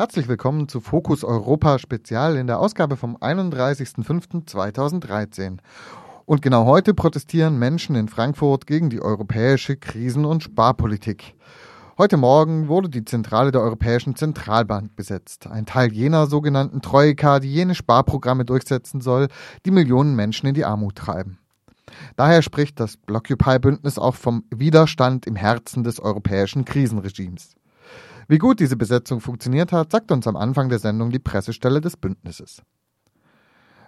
Herzlich willkommen zu Fokus Europa Spezial in der Ausgabe vom 31.05.2013. Und genau heute protestieren Menschen in Frankfurt gegen die europäische Krisen- und Sparpolitik. Heute Morgen wurde die Zentrale der Europäischen Zentralbank besetzt. Ein Teil jener sogenannten Troika, die jene Sparprogramme durchsetzen soll, die Millionen Menschen in die Armut treiben. Daher spricht das Blockupy-Bündnis auch vom Widerstand im Herzen des europäischen Krisenregimes. Wie gut diese Besetzung funktioniert hat, sagt uns am Anfang der Sendung die Pressestelle des Bündnisses.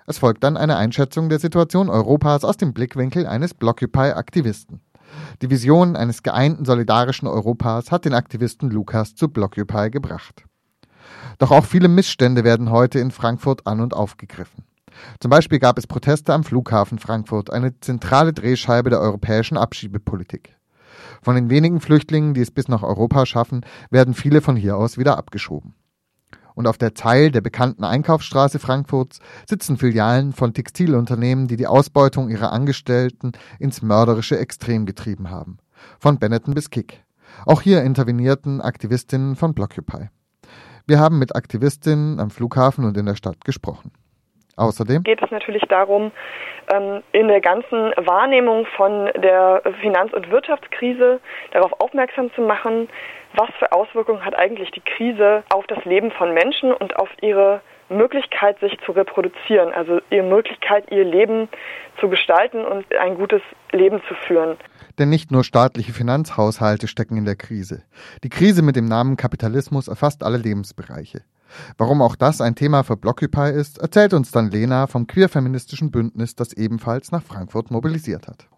Es folgt dann eine Einschätzung der Situation Europas aus dem Blickwinkel eines Blockupy-Aktivisten. Die Vision eines geeinten solidarischen Europas hat den Aktivisten Lukas zu Blockupy gebracht. Doch auch viele Missstände werden heute in Frankfurt an und aufgegriffen. Zum Beispiel gab es Proteste am Flughafen Frankfurt, eine zentrale Drehscheibe der europäischen Abschiebepolitik. Von den wenigen Flüchtlingen, die es bis nach Europa schaffen, werden viele von hier aus wieder abgeschoben. Und auf der Zeil der bekannten Einkaufsstraße Frankfurts sitzen Filialen von Textilunternehmen, die die Ausbeutung ihrer Angestellten ins mörderische Extrem getrieben haben. Von Benetton bis Kick. Auch hier intervenierten Aktivistinnen von Blockupy. Wir haben mit Aktivistinnen am Flughafen und in der Stadt gesprochen. Außerdem geht es natürlich darum, ähm, in der ganzen Wahrnehmung von der Finanz- und Wirtschaftskrise darauf aufmerksam zu machen, was für Auswirkungen hat eigentlich die Krise auf das Leben von Menschen und auf ihre Möglichkeit, sich zu reproduzieren, also ihre Möglichkeit, ihr Leben zu gestalten und ein gutes Leben zu führen. Denn nicht nur staatliche Finanzhaushalte stecken in der Krise. Die Krise mit dem Namen Kapitalismus erfasst alle Lebensbereiche. Warum auch das ein Thema für Blockupy ist, erzählt uns dann Lena vom queerfeministischen Bündnis, das ebenfalls nach Frankfurt mobilisiert hat.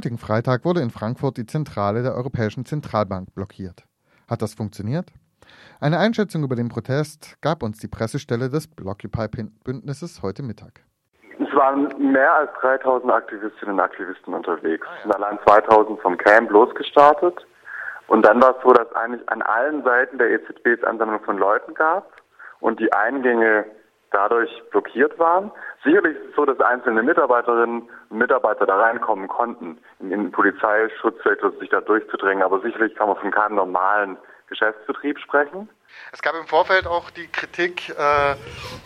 Heutigen Freitag wurde in Frankfurt die Zentrale der Europäischen Zentralbank blockiert. Hat das funktioniert? Eine Einschätzung über den Protest gab uns die Pressestelle des Blockupy-Bündnisses heute Mittag. Es waren mehr als 3000 Aktivistinnen und Aktivisten unterwegs. Es sind allein 2000 vom Camp losgestartet. Und dann war es so, dass eigentlich an allen Seiten der EZB es Ansammlung von Leuten gab und die Eingänge dadurch blockiert waren. Sicherlich ist es so, dass einzelne Mitarbeiterinnen und Mitarbeiter da reinkommen konnten, in den Polizeischutzsektor sich da durchzudrängen, aber sicherlich kann man von keinem normalen Geschäftsbetrieb sprechen. Es gab im Vorfeld auch die Kritik, äh,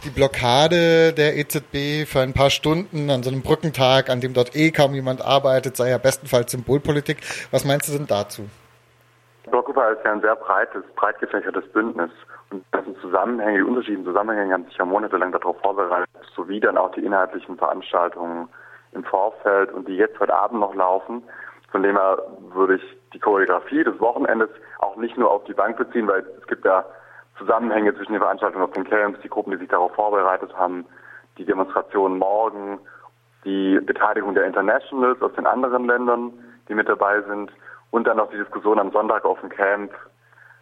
die Blockade der EZB für ein paar Stunden an so einem Brückentag, an dem dort eh kaum jemand arbeitet, sei ja bestenfalls Symbolpolitik. Was meinst du denn dazu? Blockupy ist ja ein sehr breites, breit gefächertes Bündnis. Und das sind Zusammenhänge, die unterschiedlichen Zusammenhänge haben sich ja monatelang darauf vorbereitet, sowie dann auch die inhaltlichen Veranstaltungen im Vorfeld und die jetzt heute Abend noch laufen. Von dem her würde ich die Choreografie des Wochenendes auch nicht nur auf die Bank beziehen, weil es gibt ja Zusammenhänge zwischen den Veranstaltungen auf den Camps, die Gruppen, die sich darauf vorbereitet haben, die Demonstrationen morgen, die Beteiligung der Internationals aus den anderen Ländern, die mit dabei sind und dann noch die Diskussion am Sonntag auf dem Camp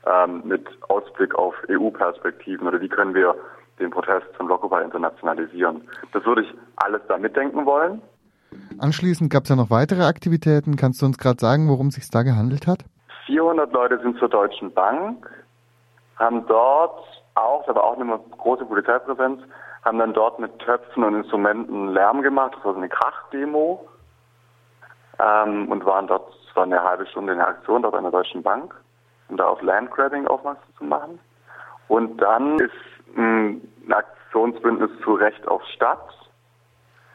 ähm, mit Ausblick auf EU-Perspektiven oder wie können wir den Protest zum Blockupy internationalisieren. Das würde ich alles da mitdenken wollen. Anschließend gab es ja noch weitere Aktivitäten. Kannst du uns gerade sagen, worum es sich da gehandelt hat? 400 Leute sind zur Deutschen Bank, haben dort auch, da war auch eine große Polizeipräsenz, haben dann dort mit Töpfen und Instrumenten Lärm gemacht. Das war so eine Krachdemo ähm, und waren dort, es war eine halbe Stunde in der Aktion dort an der Deutschen Bank, um da auf Landgrabbing aufmerksam zu machen. Und dann ist mh, eine Aktionsbündnis zu Recht auf Stadt,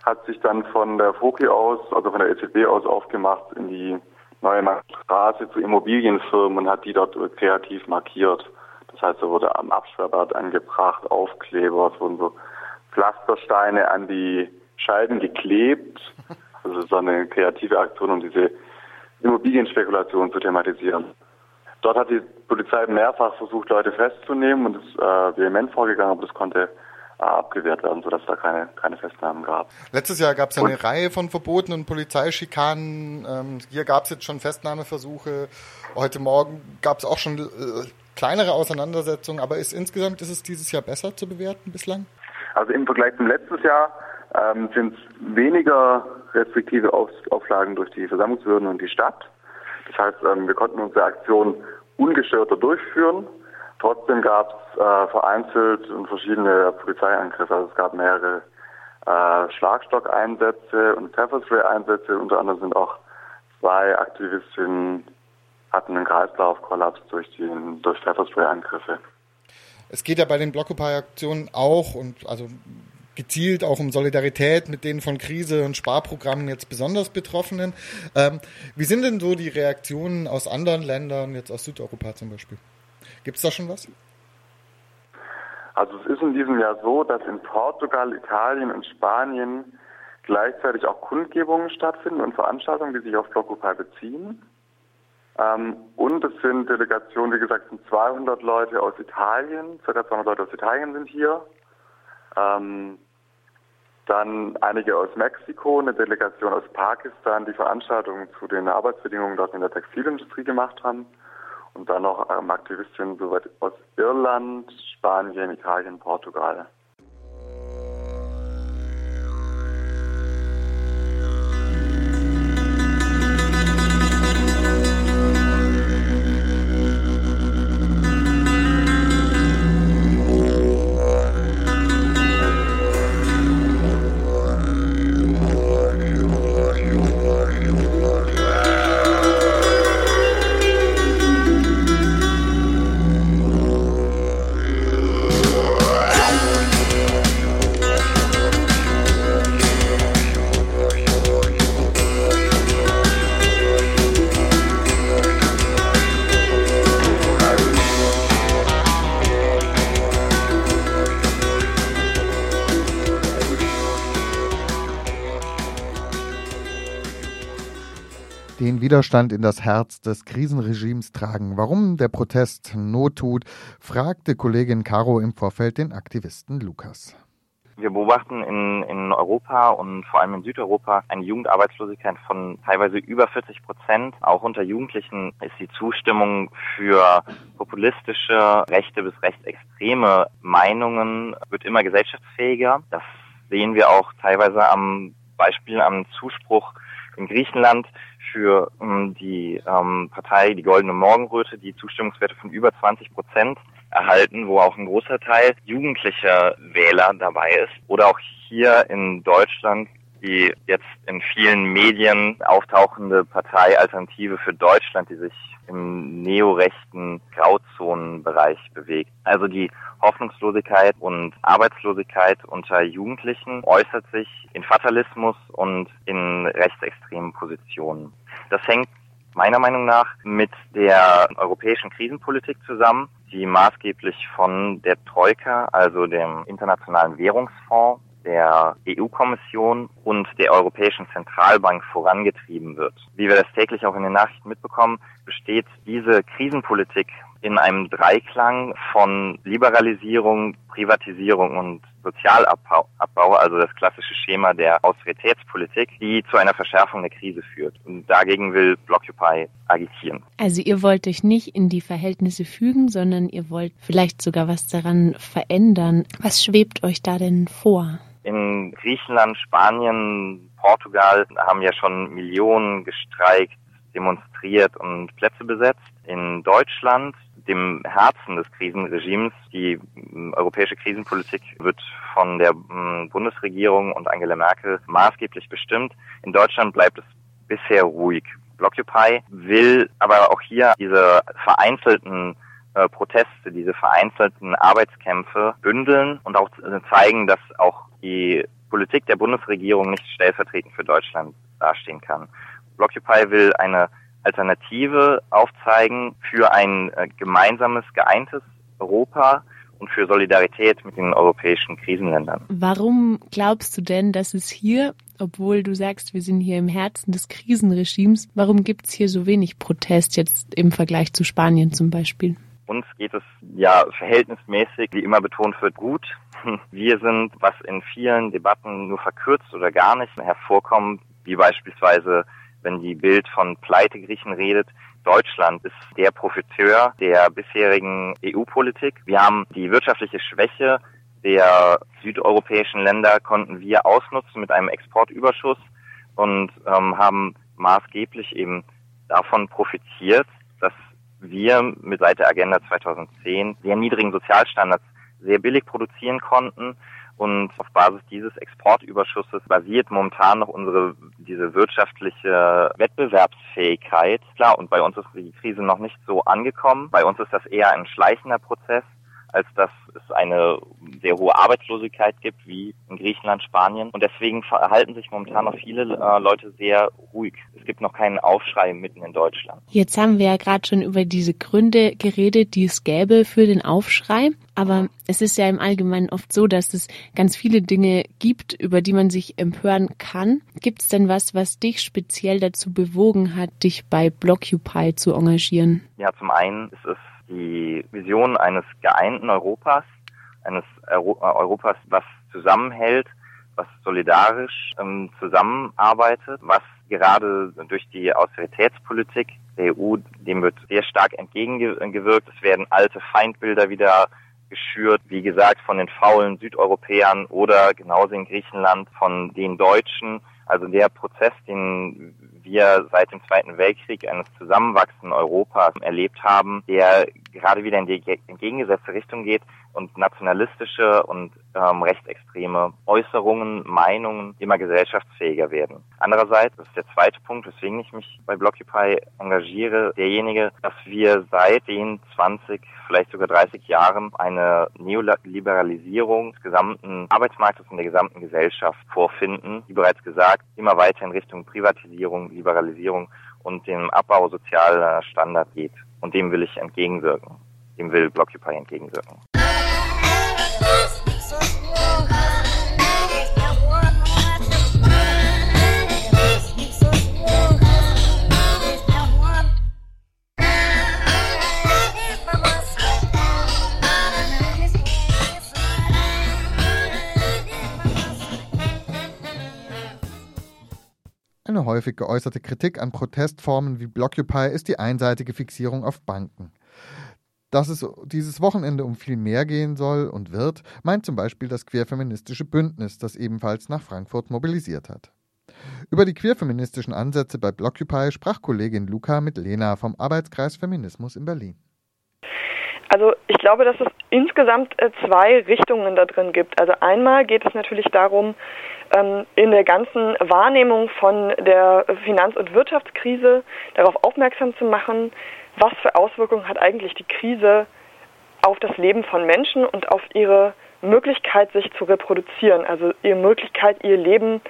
hat sich dann von der FOKI aus, also von der EZB aus aufgemacht in die neue Straße zu Immobilienfirmen und hat die dort kreativ markiert. Das heißt, da wurde am Absperrbad angebracht, Aufkleber, es wurden so Pflastersteine an die Scheiben geklebt. Also so eine kreative Aktion, um diese Immobilienspekulation zu thematisieren. Dort hat die Polizei mehrfach versucht, Leute festzunehmen und ist äh, vehement vorgegangen, aber das konnte äh, abgewehrt werden, sodass es da keine, keine Festnahmen gab. Letztes Jahr gab es ja eine Reihe von Verboten und Polizeischikanen. Ähm, hier gab es jetzt schon Festnahmeversuche. Heute Morgen gab es auch schon äh, kleinere Auseinandersetzungen. Aber ist, insgesamt ist es dieses Jahr besser zu bewerten bislang? Also im Vergleich zum letzten Jahr ähm, sind es weniger restriktive Auf Auflagen durch die Versammlungsbehörden und die Stadt. Das heißt, ähm, wir konnten unsere Aktion ungestörter durchführen. Trotzdem gab es äh, vereinzelt verschiedene Polizeiangriffe. Also es gab mehrere äh, Schlagstockeinsätze und Pfefferspray-Einsätze. Unter anderem sind auch zwei Aktivistinnen hatten einen Kreislaufkollaps durch die durch Pfefferspray-Angriffe. Es geht ja bei den Blockupy-Aktionen auch und also gezielt auch um Solidarität mit den von Krise und Sparprogrammen jetzt besonders Betroffenen. Ähm, wie sind denn so die Reaktionen aus anderen Ländern, jetzt aus Südeuropa zum Beispiel? Gibt es da schon was? Also es ist in diesem Jahr so, dass in Portugal, Italien und Spanien gleichzeitig auch Kundgebungen stattfinden und Veranstaltungen, die sich auf Blockupy beziehen. Ähm, und es sind Delegationen, wie gesagt, sind 200 Leute aus Italien, ca. 200 Leute aus Italien sind hier. Ähm, dann einige aus Mexiko, eine Delegation aus Pakistan, die Veranstaltungen zu den Arbeitsbedingungen dort in der Textilindustrie gemacht haben. Und dann noch ähm, Aktivistinnen soweit aus Irland, Spanien, Italien, Portugal. Widerstand in das Herz des Krisenregimes tragen. Warum der Protest Not tut, fragte Kollegin Caro im Vorfeld den Aktivisten Lukas. Wir beobachten in, in Europa und vor allem in Südeuropa eine Jugendarbeitslosigkeit von teilweise über 40 Prozent. Auch unter Jugendlichen ist die Zustimmung für populistische, rechte bis rechtsextreme Meinungen wird immer gesellschaftsfähiger. Das sehen wir auch teilweise am Beispiel am Zuspruch in Griechenland für ähm, die ähm, Partei Die Goldene Morgenröte, die Zustimmungswerte von über 20 Prozent erhalten, wo auch ein großer Teil jugendlicher Wähler dabei ist. Oder auch hier in Deutschland die jetzt in vielen Medien auftauchende Partei Alternative für Deutschland, die sich im neorechten Grauzonenbereich bewegt. Also die Hoffnungslosigkeit und Arbeitslosigkeit unter Jugendlichen äußert sich in Fatalismus und in rechtsextremen Positionen. Das hängt meiner Meinung nach mit der europäischen Krisenpolitik zusammen, die maßgeblich von der Troika, also dem Internationalen Währungsfonds, der EU-Kommission und der Europäischen Zentralbank vorangetrieben wird. Wie wir das täglich auch in den Nachrichten mitbekommen, besteht diese Krisenpolitik in einem Dreiklang von Liberalisierung, Privatisierung und Sozialabbau, also das klassische Schema der Austeritätspolitik, die zu einer Verschärfung der Krise führt. Und dagegen will Blockupy agitieren. Also ihr wollt euch nicht in die Verhältnisse fügen, sondern ihr wollt vielleicht sogar was daran verändern. Was schwebt euch da denn vor? In Griechenland, Spanien, Portugal haben ja schon Millionen gestreikt, demonstriert und Plätze besetzt. In Deutschland, dem Herzen des Krisenregimes, die hm, europäische Krisenpolitik wird von der hm, Bundesregierung und Angela Merkel maßgeblich bestimmt. In Deutschland bleibt es bisher ruhig. Blockupy will aber auch hier diese vereinzelten äh, Proteste, diese vereinzelten Arbeitskämpfe bündeln und auch äh, zeigen, dass auch die Politik der Bundesregierung nicht stellvertretend für Deutschland dastehen kann. Blockupy will eine Alternative aufzeigen für ein äh, gemeinsames, geeintes Europa und für Solidarität mit den europäischen Krisenländern. Warum glaubst du denn, dass es hier, obwohl du sagst, wir sind hier im Herzen des Krisenregimes, warum gibt es hier so wenig Protest jetzt im Vergleich zu Spanien zum Beispiel? Uns geht es ja verhältnismäßig, wie immer betont wird, gut. Wir sind, was in vielen Debatten nur verkürzt oder gar nicht hervorkommt, wie beispielsweise, wenn die Bild von Pleitegriechen redet, Deutschland ist der Profiteur der bisherigen EU-Politik. Wir haben die wirtschaftliche Schwäche der südeuropäischen Länder konnten wir ausnutzen mit einem Exportüberschuss und ähm, haben maßgeblich eben davon profitiert, wir mit seit der Agenda 2010 sehr niedrigen Sozialstandards sehr billig produzieren konnten und auf Basis dieses Exportüberschusses basiert momentan noch unsere diese wirtschaftliche Wettbewerbsfähigkeit. Klar, und bei uns ist die Krise noch nicht so angekommen. Bei uns ist das eher ein schleichender Prozess als dass es eine sehr hohe Arbeitslosigkeit gibt, wie in Griechenland, Spanien. Und deswegen verhalten sich momentan noch viele äh, Leute sehr ruhig. Es gibt noch keinen Aufschrei mitten in Deutschland. Jetzt haben wir ja gerade schon über diese Gründe geredet, die es gäbe für den Aufschrei. Aber es ist ja im Allgemeinen oft so, dass es ganz viele Dinge gibt, über die man sich empören kann. Gibt es denn was, was dich speziell dazu bewogen hat, dich bei Blockupy zu engagieren? Ja, zum einen ist es die Vision eines geeinten Europas, eines Euro Europas, was zusammenhält, was solidarisch ähm, zusammenarbeitet, was gerade durch die Austeritätspolitik der EU, dem wird sehr stark entgegengewirkt. Es werden alte Feindbilder wieder geschürt, wie gesagt, von den faulen Südeuropäern oder genauso in Griechenland von den Deutschen. Also der Prozess, den wir seit dem Zweiten Weltkrieg eines zusammenwachsenden Europas erlebt haben, der gerade wieder in die entgegengesetzte Richtung geht und nationalistische und ähm, rechtsextreme Äußerungen, Meinungen immer gesellschaftsfähiger werden. Andererseits, das ist der zweite Punkt, weswegen ich mich bei Blockupy engagiere, derjenige, dass wir seit den 20, vielleicht sogar 30 Jahren eine Neoliberalisierung des gesamten Arbeitsmarktes und der gesamten Gesellschaft vorfinden. Wie bereits gesagt, immer weiter in Richtung Privatisierung, Liberalisierung und dem Abbau sozialer Standards geht. Und dem will ich entgegenwirken. Dem will Blockupy entgegenwirken. Eine häufig geäußerte Kritik an Protestformen wie Blockupy ist die einseitige Fixierung auf Banken. Dass es dieses Wochenende um viel mehr gehen soll und wird, meint zum Beispiel das queerfeministische Bündnis, das ebenfalls nach Frankfurt mobilisiert hat. Über die queerfeministischen Ansätze bei Blockupy sprach Kollegin Luca mit Lena vom Arbeitskreis Feminismus in Berlin. Also ich glaube, dass es insgesamt äh, zwei Richtungen da drin gibt. Also einmal geht es natürlich darum, ähm, in der ganzen Wahrnehmung von der Finanz- und Wirtschaftskrise darauf aufmerksam zu machen, was für Auswirkungen hat eigentlich die Krise auf das Leben von Menschen und auf ihre Möglichkeit, sich zu reproduzieren, also ihre Möglichkeit, ihr Leben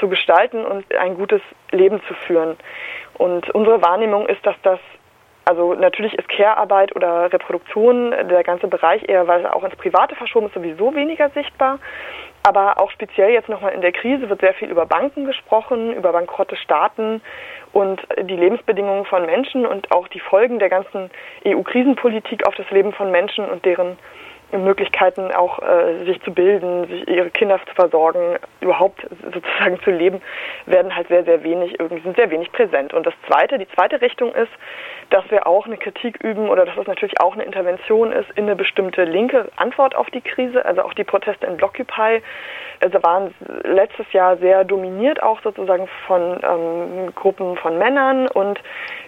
zu gestalten und ein gutes Leben zu führen. Und unsere Wahrnehmung ist, dass das, also natürlich ist Care-Arbeit oder Reproduktion, der ganze Bereich eher, weil es auch ins Private verschoben ist, sowieso weniger sichtbar. Aber auch speziell jetzt nochmal in der Krise wird sehr viel über Banken gesprochen, über bankrotte Staaten und die Lebensbedingungen von Menschen und auch die Folgen der ganzen EU-Krisenpolitik auf das Leben von Menschen und deren Möglichkeiten auch äh, sich zu bilden, sich ihre Kinder zu versorgen, überhaupt sozusagen zu leben, werden halt sehr, sehr wenig, irgendwie sind sehr wenig präsent. Und das zweite, die zweite Richtung ist, dass wir auch eine Kritik üben oder dass es natürlich auch eine Intervention ist in eine bestimmte linke Antwort auf die Krise, also auch die Proteste in Blockupy also waren letztes Jahr sehr dominiert auch sozusagen von ähm, Gruppen von Männern und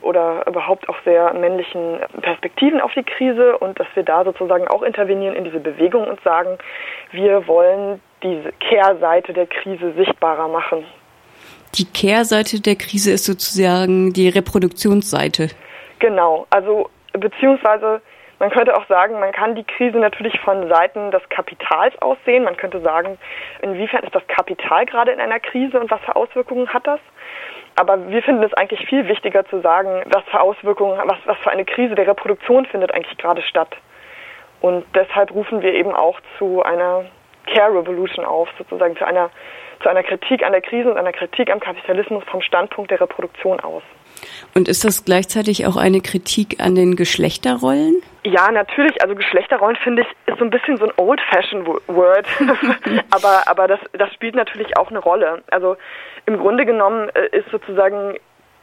oder überhaupt auch sehr männlichen Perspektiven auf die Krise und dass wir da sozusagen auch intervenieren in diese Bewegung und sagen, wir wollen diese Kehrseite der Krise sichtbarer machen. Die Kehrseite der Krise ist sozusagen die Reproduktionsseite. Genau, also beziehungsweise Man könnte auch sagen, man kann die Krise natürlich von Seiten des Kapitals aussehen. Man könnte sagen, inwiefern ist das Kapital gerade in einer Krise und was für Auswirkungen hat das? Aber wir finden es eigentlich viel wichtiger zu sagen, was für Auswirkungen, was, was für eine Krise der Reproduktion findet eigentlich gerade statt. Und deshalb rufen wir eben auch zu einer Care Revolution auf, sozusagen zu einer, zu einer Kritik an der Krise und einer Kritik am Kapitalismus vom Standpunkt der Reproduktion aus. Und ist das gleichzeitig auch eine Kritik an den Geschlechterrollen? Ja, natürlich. Also Geschlechterrollen finde ich ist so ein bisschen so ein old-fashioned Word, aber aber das das spielt natürlich auch eine Rolle. Also im Grunde genommen äh, ist sozusagen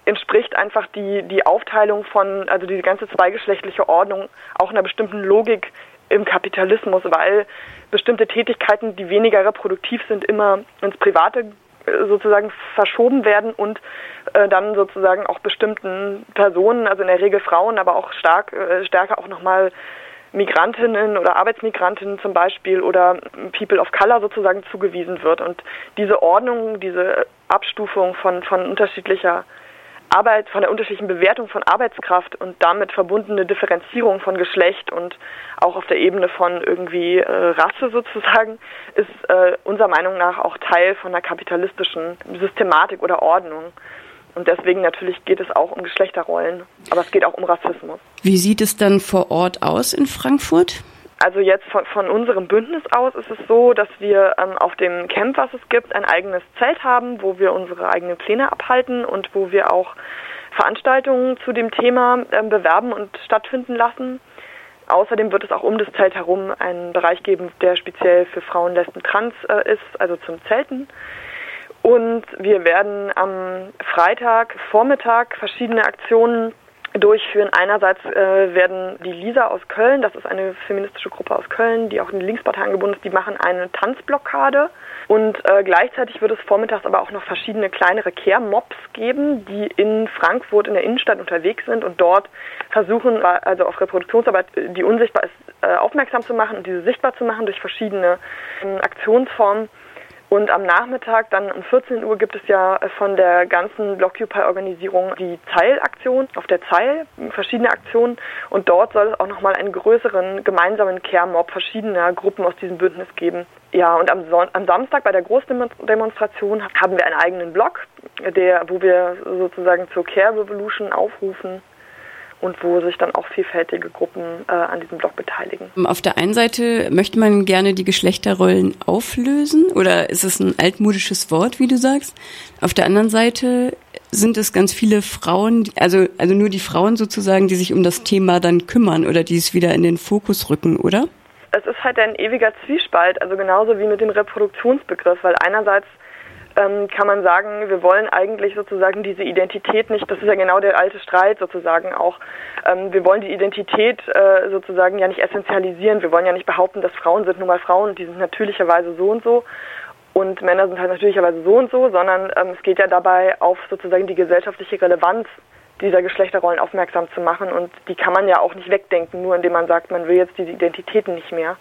entspricht einfach die die Aufteilung von also diese ganze zweigeschlechtliche Ordnung auch einer bestimmten Logik im Kapitalismus, weil bestimmte Tätigkeiten, die weniger reproduktiv sind, immer ins Private sozusagen verschoben werden und äh, dann sozusagen auch bestimmten Personen, also in der Regel Frauen, aber auch stark äh, stärker auch nochmal Migrantinnen oder Arbeitsmigrantinnen zum Beispiel oder People of Color sozusagen zugewiesen wird. Und diese Ordnung, diese Abstufung von, von unterschiedlicher Arbeit, von der unterschiedlichen Bewertung von Arbeitskraft und damit verbundene Differenzierung von Geschlecht und auch auf der Ebene von irgendwie äh, Rasse sozusagen, ist äh, unserer Meinung nach auch Teil von einer kapitalistischen Systematik oder Ordnung. Und deswegen natürlich geht es auch um Geschlechterrollen, aber es geht auch um Rassismus. Wie sieht es dann vor Ort aus in Frankfurt? Also jetzt von, von unserem Bündnis aus ist es so, dass wir ähm, auf dem Camp, was es gibt, ein eigenes Zelt haben, wo wir unsere eigenen Pläne abhalten und wo wir auch Veranstaltungen zu dem Thema ähm, bewerben und stattfinden lassen. Außerdem wird es auch um das Zelt herum einen Bereich geben, der speziell für Frauen, Lesben, Trans äh, ist, also zum Zelten. Und wir werden am Freitag Vormittag verschiedene Aktionen durchführen. Einerseits äh, werden die Lisa aus Köln, das ist eine feministische Gruppe aus Köln, die auch in die Linkspartei angebunden ist, die machen eine Tanzblockade. Und äh, gleichzeitig wird es vormittags aber auch noch verschiedene kleinere Care-Mobs geben, die in Frankfurt in der Innenstadt unterwegs sind und dort versuchen, also auf Reproduktionsarbeit, die unsichtbar ist, äh, aufmerksam zu machen und diese sichtbar zu machen durch verschiedene äh, Aktionsformen. Und am Nachmittag, dann um 14 Uhr, gibt es ja von der ganzen Blockupy-Organisierung die Zeil-Aktion auf der Zeil, verschiedene Aktionen. Und dort soll es auch nochmal einen größeren gemeinsamen Care-Mob verschiedener Gruppen aus diesem Bündnis geben. Ja, und am, Son am Samstag bei der Großdemonstration haben wir einen eigenen Blog, der, wo wir sozusagen zur Care Revolution aufrufen und wo sich dann auch vielfältige Gruppen äh, an diesem Blog beteiligen. Auf der einen Seite möchte man gerne die Geschlechterrollen auflösen oder ist es ein altmodisches Wort, wie du sagst? Auf der anderen Seite sind es ganz viele Frauen, also, also nur die Frauen sozusagen, die sich um das Thema dann kümmern oder die es wieder in den Fokus rücken, oder? Es ist halt ein ewiger Zwiespalt, also genauso wie mit dem Reproduktionsbegriff, weil einerseits ähm, kann man sagen, wir wollen eigentlich sozusagen diese Identität nicht, das ist ja genau der alte Streit sozusagen auch, ähm, wir wollen die Identität äh, sozusagen ja nicht essentialisieren, wir wollen ja nicht behaupten, dass Frauen sind nun mal Frauen und die sind natürlicherweise so und so und Männer sind halt natürlicherweise so und so, sondern ähm, es geht ja dabei auf sozusagen die gesellschaftliche Relevanz dieser Geschlechterrollen aufmerksam zu machen und die kann man ja auch nicht wegdenken, nur indem man sagt, man will jetzt diese Identitäten nicht mehr.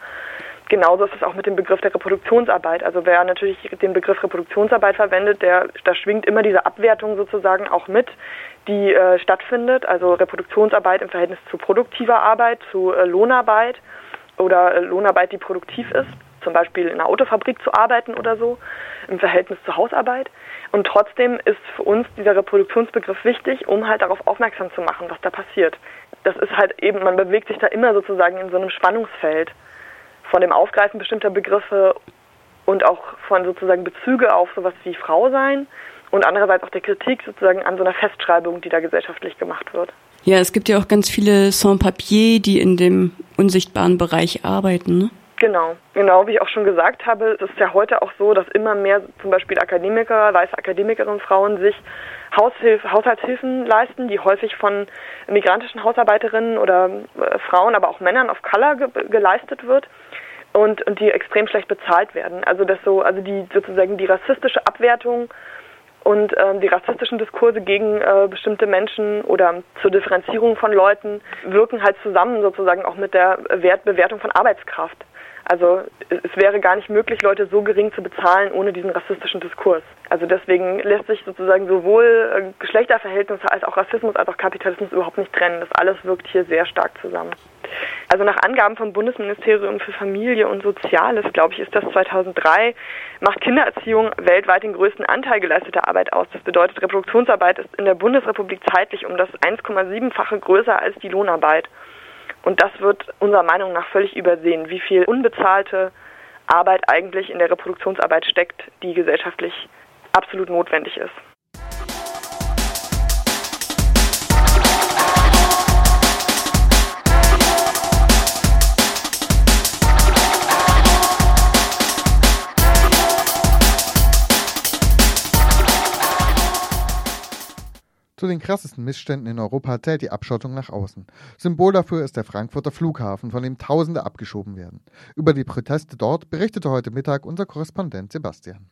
Genauso ist es auch mit dem Begriff der Reproduktionsarbeit. Also wer natürlich den Begriff Reproduktionsarbeit verwendet, der, da schwingt immer diese Abwertung sozusagen auch mit, die äh, stattfindet. Also Reproduktionsarbeit im Verhältnis zu produktiver Arbeit, zu äh, Lohnarbeit oder äh, Lohnarbeit, die produktiv ist. Zum Beispiel in einer Autofabrik zu arbeiten oder so, im Verhältnis zur Hausarbeit. Und trotzdem ist für uns dieser Reproduktionsbegriff wichtig, um halt darauf aufmerksam zu machen, was da passiert. Das ist halt eben, man bewegt sich da immer sozusagen in so einem Spannungsfeld von dem Aufgreifen bestimmter Begriffe und auch von sozusagen Bezüge auf sowas wie Frau sein und andererseits auch der Kritik sozusagen an so einer Festschreibung, die da gesellschaftlich gemacht wird. Ja, es gibt ja auch ganz viele Sans-Papier, die in dem unsichtbaren Bereich arbeiten. Ne? Genau, genau wie ich auch schon gesagt habe, es ist ja heute auch so, dass immer mehr zum Beispiel Akademiker, weiße Akademikerinnen, Frauen sich Haushilf Haushaltshilfen leisten, die häufig von migrantischen Hausarbeiterinnen oder äh, Frauen, aber auch Männern of Color ge geleistet wird und, und die extrem schlecht bezahlt werden. Also das so, also die sozusagen die rassistische Abwertung und ähm, die rassistischen Diskurse gegen äh, bestimmte Menschen oder zur Differenzierung von Leuten wirken halt zusammen sozusagen auch mit der Wertbewertung von Arbeitskraft. Also es wäre gar nicht möglich, Leute so gering zu bezahlen ohne diesen rassistischen Diskurs. Also deswegen lässt sich sozusagen sowohl äh, Geschlechterverhältnisse als auch Rassismus als auch Kapitalismus überhaupt nicht trennen. Das alles wirkt hier sehr stark zusammen. Also nach Angaben vom Bundesministerium für Familie und Soziales, glaube ich, ist das 2003, macht Kindererziehung weltweit den größten Anteil geleisteter Arbeit aus. Das bedeutet, Reproduktionsarbeit ist in der Bundesrepublik zeitlich um das 1,7-fache größer als die Lohnarbeit. Und das wird unserer Meinung nach völlig übersehen, wie viel unbezahlte Arbeit eigentlich in der Reproduktionsarbeit steckt, die gesellschaftlich absolut notwendig ist. Zu den krassesten Missständen in Europa zählt die Abschottung nach außen. Symbol dafür ist der Frankfurter Flughafen, von dem Tausende abgeschoben werden. Über die Proteste dort berichtete heute Mittag unser Korrespondent Sebastian.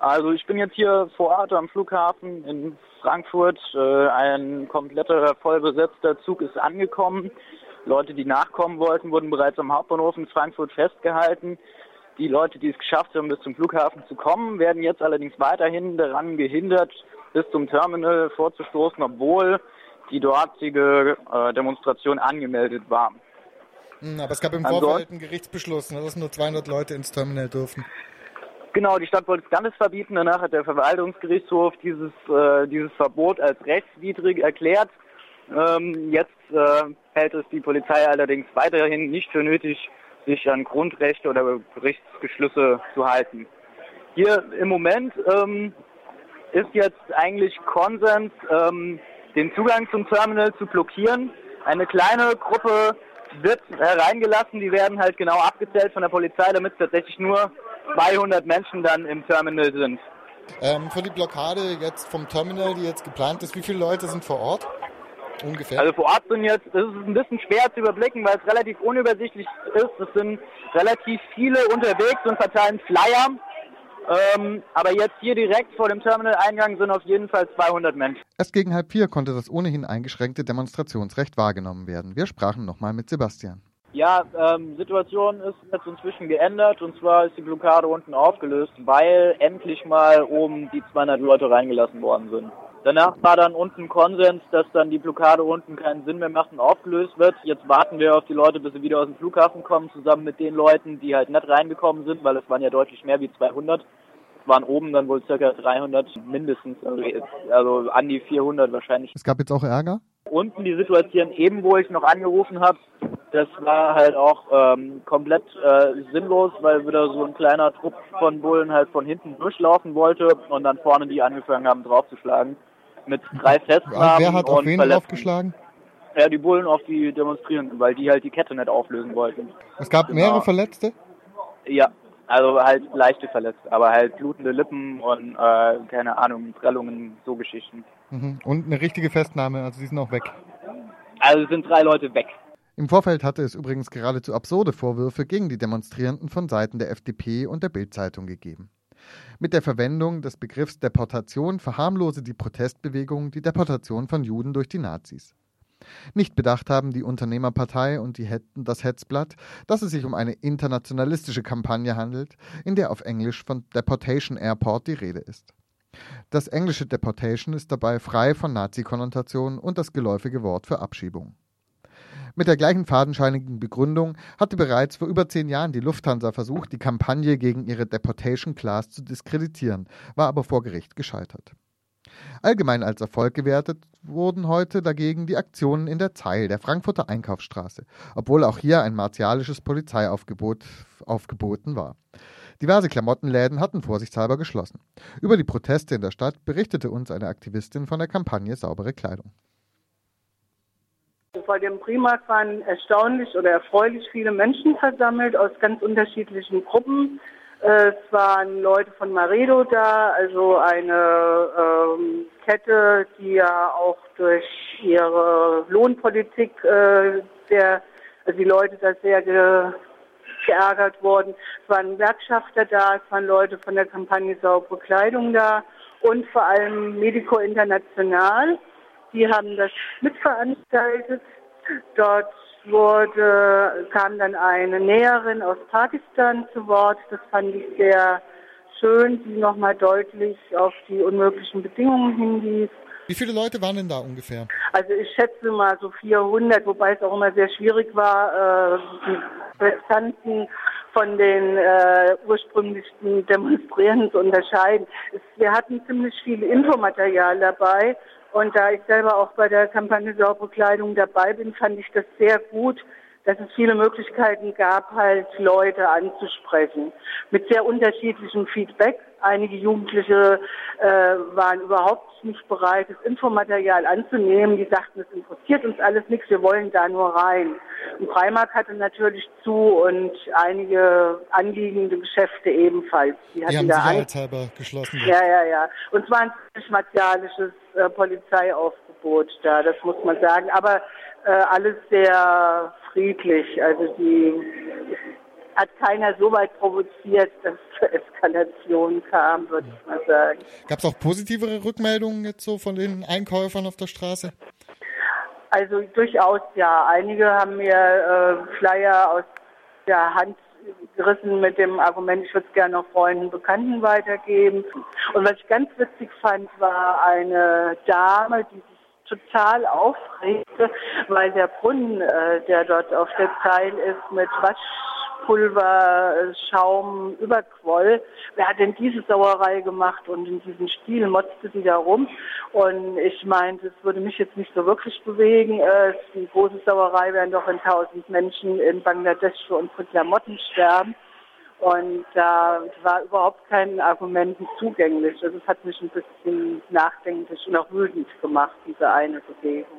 Also ich bin jetzt hier vor Ort am Flughafen in Frankfurt. Äh, ein kompletter vollbesetzter Zug ist angekommen. Leute, die nachkommen wollten, wurden bereits am Hauptbahnhof in Frankfurt festgehalten. Die Leute, die es geschafft haben, bis zum Flughafen zu kommen, werden jetzt allerdings weiterhin daran gehindert, bis zum Terminal vorzustoßen, obwohl die dortige äh, Demonstration angemeldet war. Hm, aber es gab im Vorfeld einen Gerichtsbeschluss, ne, dass nur 200 Leute ins Terminal dürfen. Genau, die Stadt wollte es ganz verbieten. Danach hat der Verwaltungsgerichtshof dieses, äh, dieses Verbot als rechtswidrig erklärt. Ähm, jetzt äh, hält es die Polizei allerdings weiterhin nicht für nötig, sich an Grundrechte oder Gerichtsbeschlüsse zu halten. Hier im Moment ähm, ist jetzt eigentlich Konsens, ähm, den Zugang zum Terminal zu blockieren. Eine kleine Gruppe wird hereingelassen, die werden halt genau abgezählt von der Polizei, damit tatsächlich nur 200 Menschen dann im Terminal sind. Ähm, für die Blockade jetzt vom Terminal, die jetzt geplant ist, wie viele Leute sind vor Ort? Ungefähr. Also vor Ort sind jetzt, es ist ein bisschen schwer zu überblicken, weil es relativ unübersichtlich ist. Es sind relativ viele unterwegs und verteilen Flyer. Ähm, aber jetzt hier direkt vor dem Terminal-Eingang sind auf jeden Fall 200 Menschen. Erst gegen halb vier konnte das ohnehin eingeschränkte Demonstrationsrecht wahrgenommen werden. Wir sprachen nochmal mit Sebastian. Ja, ähm, Situation ist jetzt inzwischen geändert und zwar ist die Blockade unten aufgelöst, weil endlich mal oben die 200 Leute reingelassen worden sind. Danach war dann unten Konsens, dass dann die Blockade unten keinen Sinn mehr macht und aufgelöst wird. Jetzt warten wir auf die Leute, bis sie wieder aus dem Flughafen kommen, zusammen mit den Leuten, die halt nicht reingekommen sind, weil es waren ja deutlich mehr wie 200. Es waren oben dann wohl circa 300 mindestens, also, also an die 400 wahrscheinlich. Es gab jetzt auch Ärger? Unten die Situation eben, wo ich noch angerufen habe, das war halt auch ähm, komplett äh, sinnlos, weil wieder so ein kleiner Trupp von Bullen halt von hinten durchlaufen wollte und dann vorne die angefangen haben draufzuschlagen mit drei Festnahmen. Wer hat auf wen draufgeschlagen? Ja, die Bullen auf die Demonstrierenden, weil die halt die Kette nicht auflösen wollten. Es gab genau. mehrere Verletzte? Ja, also halt leichte Verletzte, aber halt blutende Lippen und äh, keine Ahnung, Prellungen, so Geschichten. Mhm. Und eine richtige Festnahme, also die sind auch weg. Also sind drei Leute weg. Im Vorfeld hatte es übrigens geradezu absurde Vorwürfe gegen die Demonstrierenden von Seiten der FDP und der Bild-Zeitung gegeben. Mit der Verwendung des Begriffs Deportation verharmlose die Protestbewegung die Deportation von Juden durch die Nazis. Nicht bedacht haben die Unternehmerpartei und die das Hetzblatt, dass es sich um eine internationalistische Kampagne handelt, in der auf Englisch von Deportation Airport die Rede ist. Das englische Deportation ist dabei frei von Nazi-Konnotationen und das geläufige Wort für Abschiebung. Mit der gleichen fadenscheinigen Begründung hatte bereits vor über zehn Jahren die Lufthansa versucht, die Kampagne gegen ihre Deportation Class zu diskreditieren, war aber vor Gericht gescheitert. Allgemein als Erfolg gewertet wurden heute dagegen die Aktionen in der Zeil der Frankfurter Einkaufsstraße, obwohl auch hier ein martialisches Polizeiaufgebot aufgeboten war. Diverse Klamottenläden hatten vorsichtshalber geschlossen. Über die Proteste in der Stadt berichtete uns eine Aktivistin von der Kampagne Saubere Kleidung. Vor dem Primark waren erstaunlich oder erfreulich viele Menschen versammelt aus ganz unterschiedlichen Gruppen. Äh, es waren Leute von Maredo da, also eine ähm, Kette, die ja auch durch ihre Lohnpolitik äh, sehr, also die Leute da sehr ge, geärgert wurden. Es waren Gewerkschafter da, es waren Leute von der Kampagne Saubere Kleidung da und vor allem Medico International. Die haben das mitveranstaltet. Dort wurde, kam dann eine Näherin aus Pakistan zu Wort. Das fand ich sehr schön, die nochmal deutlich auf die unmöglichen Bedingungen hinwies. Wie viele Leute waren denn da ungefähr? Also ich schätze mal so 400, wobei es auch immer sehr schwierig war, äh, die Protestanten von den äh, ursprünglichen Demonstrierenden zu unterscheiden. Es, wir hatten ziemlich viel Infomaterial dabei und da ich selber auch bei der Kampagne Saubere Kleidung dabei bin, fand ich das sehr gut, dass es viele Möglichkeiten gab, halt Leute anzusprechen. Mit sehr unterschiedlichem Feedback. Einige Jugendliche äh, waren überhaupt nicht bereit, das Infomaterial anzunehmen. Die sagten, es interessiert uns alles nichts, wir wollen da nur rein. Und Primark hatte natürlich zu und einige anliegende Geschäfte ebenfalls. Die, hatten haben da sicherheitshalber geschlossen. Ja, ja, ja. Und zwar ein martialisches äh, Polizeiaufgebot da, das muss man sagen. Aber äh, alles sehr friedlich. Also die hat keiner so weit provoziert, dass es zur Eskalation kam, würde ich mal sagen. Gab es auch positivere Rückmeldungen jetzt so von den Einkäufern auf der Straße? Also durchaus ja. Einige haben mir äh, Flyer aus der Hand gerissen mit dem Argument, ich würde es gerne noch Freunden, Bekannten weitergeben. Und was ich ganz witzig fand, war eine Dame, die sich total aufregte, weil der Brunnen, äh, der dort auf der Zeil ist, mit Waschpulver, äh, Schaum überquoll. Wer hat denn diese Sauerei gemacht? Und in diesem Stil motzte sie da rum. Und ich meinte, es würde mich jetzt nicht so wirklich bewegen. Äh, die große Sauerei wären doch, wenn tausend Menschen in Bangladesch für unsere Klamotten sterben. Und da war überhaupt kein Argument zugänglich. Also es hat mich ein bisschen nachdenklich und auch wütend gemacht, diese eine Bewegung.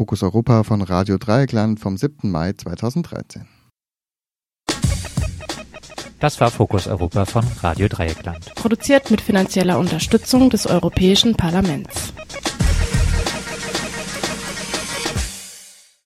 Fokus Europa von Radio Dreieckland vom 7. Mai 2013. Das war Fokus Europa von Radio Dreieckland. Produziert mit finanzieller Unterstützung des Europäischen Parlaments.